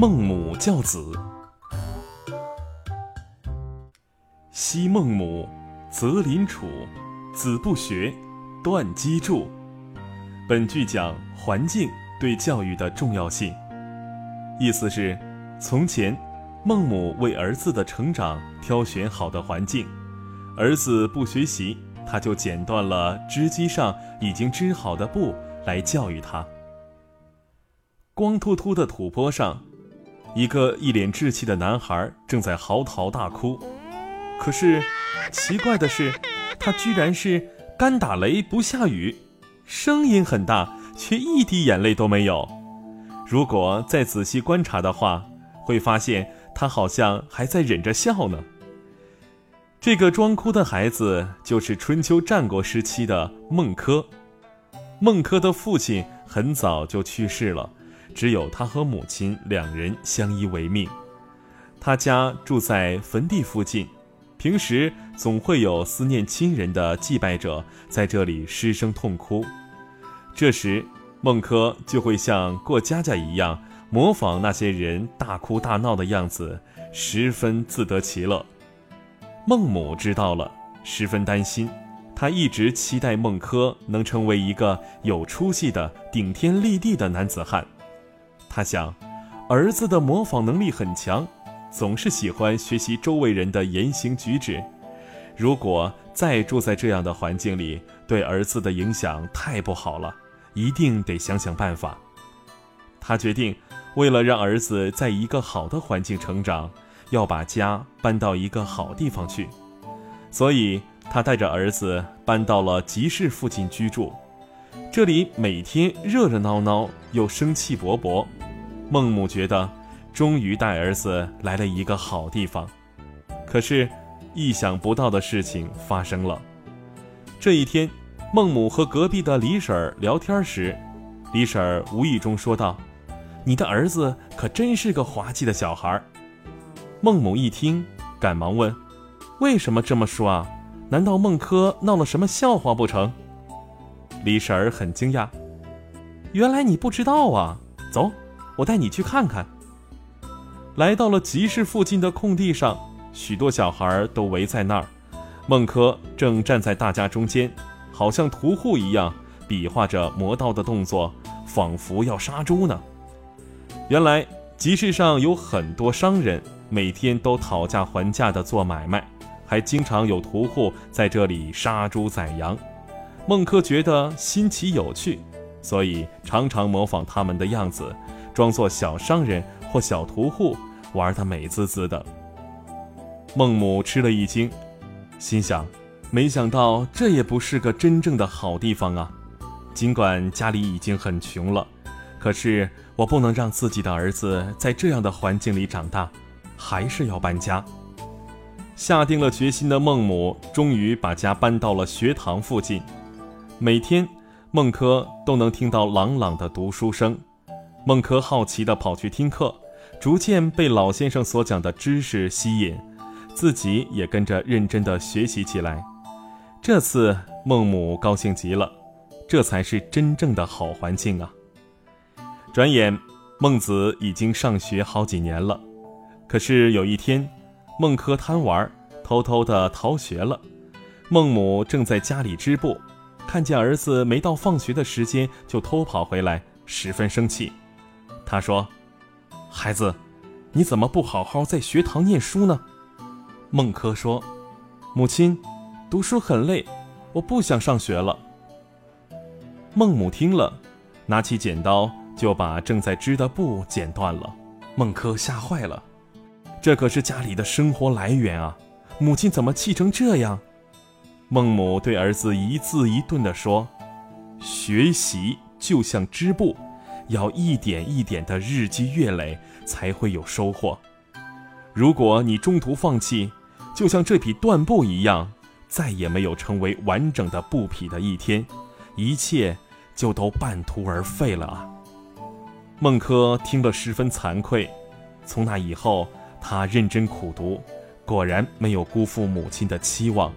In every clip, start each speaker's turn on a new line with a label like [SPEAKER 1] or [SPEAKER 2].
[SPEAKER 1] 孟母教子。昔孟母，择邻处，子不学，断机杼。本句讲环境对教育的重要性，意思是，从前孟母为儿子的成长挑选好的环境，儿子不学习，他就剪断了织机上已经织好的布来教育他。光秃秃的土坡上，一个一脸稚气的男孩正在嚎啕大哭。可是，奇怪的是，他居然是干打雷不下雨，声音很大，却一滴眼泪都没有。如果再仔细观察的话，会发现他好像还在忍着笑呢。这个装哭的孩子就是春秋战国时期的孟轲。孟轲的父亲很早就去世了，只有他和母亲两人相依为命。他家住在坟地附近。平时总会有思念亲人的祭拜者在这里失声痛哭，这时孟轲就会像过家家一样模仿那些人大哭大闹的样子，十分自得其乐。孟母知道了，十分担心，她一直期待孟轲能成为一个有出息的顶天立地的男子汉。他想，儿子的模仿能力很强。总是喜欢学习周围人的言行举止，如果再住在这样的环境里，对儿子的影响太不好了，一定得想想办法。他决定，为了让儿子在一个好的环境成长，要把家搬到一个好地方去，所以他带着儿子搬到了集市附近居住。这里每天热热闹闹又生气勃勃，孟母觉得。终于带儿子来了一个好地方，可是，意想不到的事情发生了。这一天，孟母和隔壁的李婶儿聊天时，李婶儿无意中说道：“你的儿子可真是个滑稽的小孩。”孟母一听，赶忙问：“为什么这么说啊？难道孟轲闹了什么笑话不成？”李婶儿很惊讶：“原来你不知道啊！走，我带你去看看。”来到了集市附近的空地上，许多小孩都围在那儿。孟轲正站在大家中间，好像屠户一样，比划着磨刀的动作，仿佛要杀猪呢。原来集市上有很多商人，每天都讨价还价的做买卖，还经常有屠户在这里杀猪宰羊。孟轲觉得新奇有趣，所以常常模仿他们的样子，装作小商人或小屠户。玩得美滋滋的，孟母吃了一惊，心想：没想到这也不是个真正的好地方啊！尽管家里已经很穷了，可是我不能让自己的儿子在这样的环境里长大，还是要搬家。下定了决心的孟母，终于把家搬到了学堂附近。每天，孟轲都能听到朗朗的读书声。孟轲好奇地跑去听课。逐渐被老先生所讲的知识吸引，自己也跟着认真的学习起来。这次孟母高兴极了，这才是真正的好环境啊！转眼，孟子已经上学好几年了。可是有一天，孟轲贪玩，偷偷的逃学了。孟母正在家里织布，看见儿子没到放学的时间就偷跑回来，十分生气。他说。孩子，你怎么不好好在学堂念书呢？孟轲说：“母亲，读书很累，我不想上学了。”孟母听了，拿起剪刀就把正在织的布剪断了。孟轲吓坏了，这可是家里的生活来源啊！母亲怎么气成这样？孟母对儿子一字一顿地说：“学习就像织布。”要一点一点的日积月累，才会有收获。如果你中途放弃，就像这匹缎布一样，再也没有成为完整的布匹的一天，一切就都半途而废了啊！孟轲听了十分惭愧。从那以后，他认真苦读，果然没有辜负母亲的期望，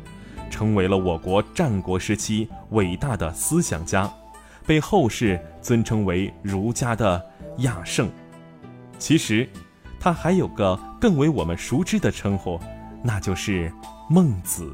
[SPEAKER 1] 成为了我国战国时期伟大的思想家。被后世尊称为儒家的亚圣。其实，他还有个更为我们熟知的称呼，那就是孟子。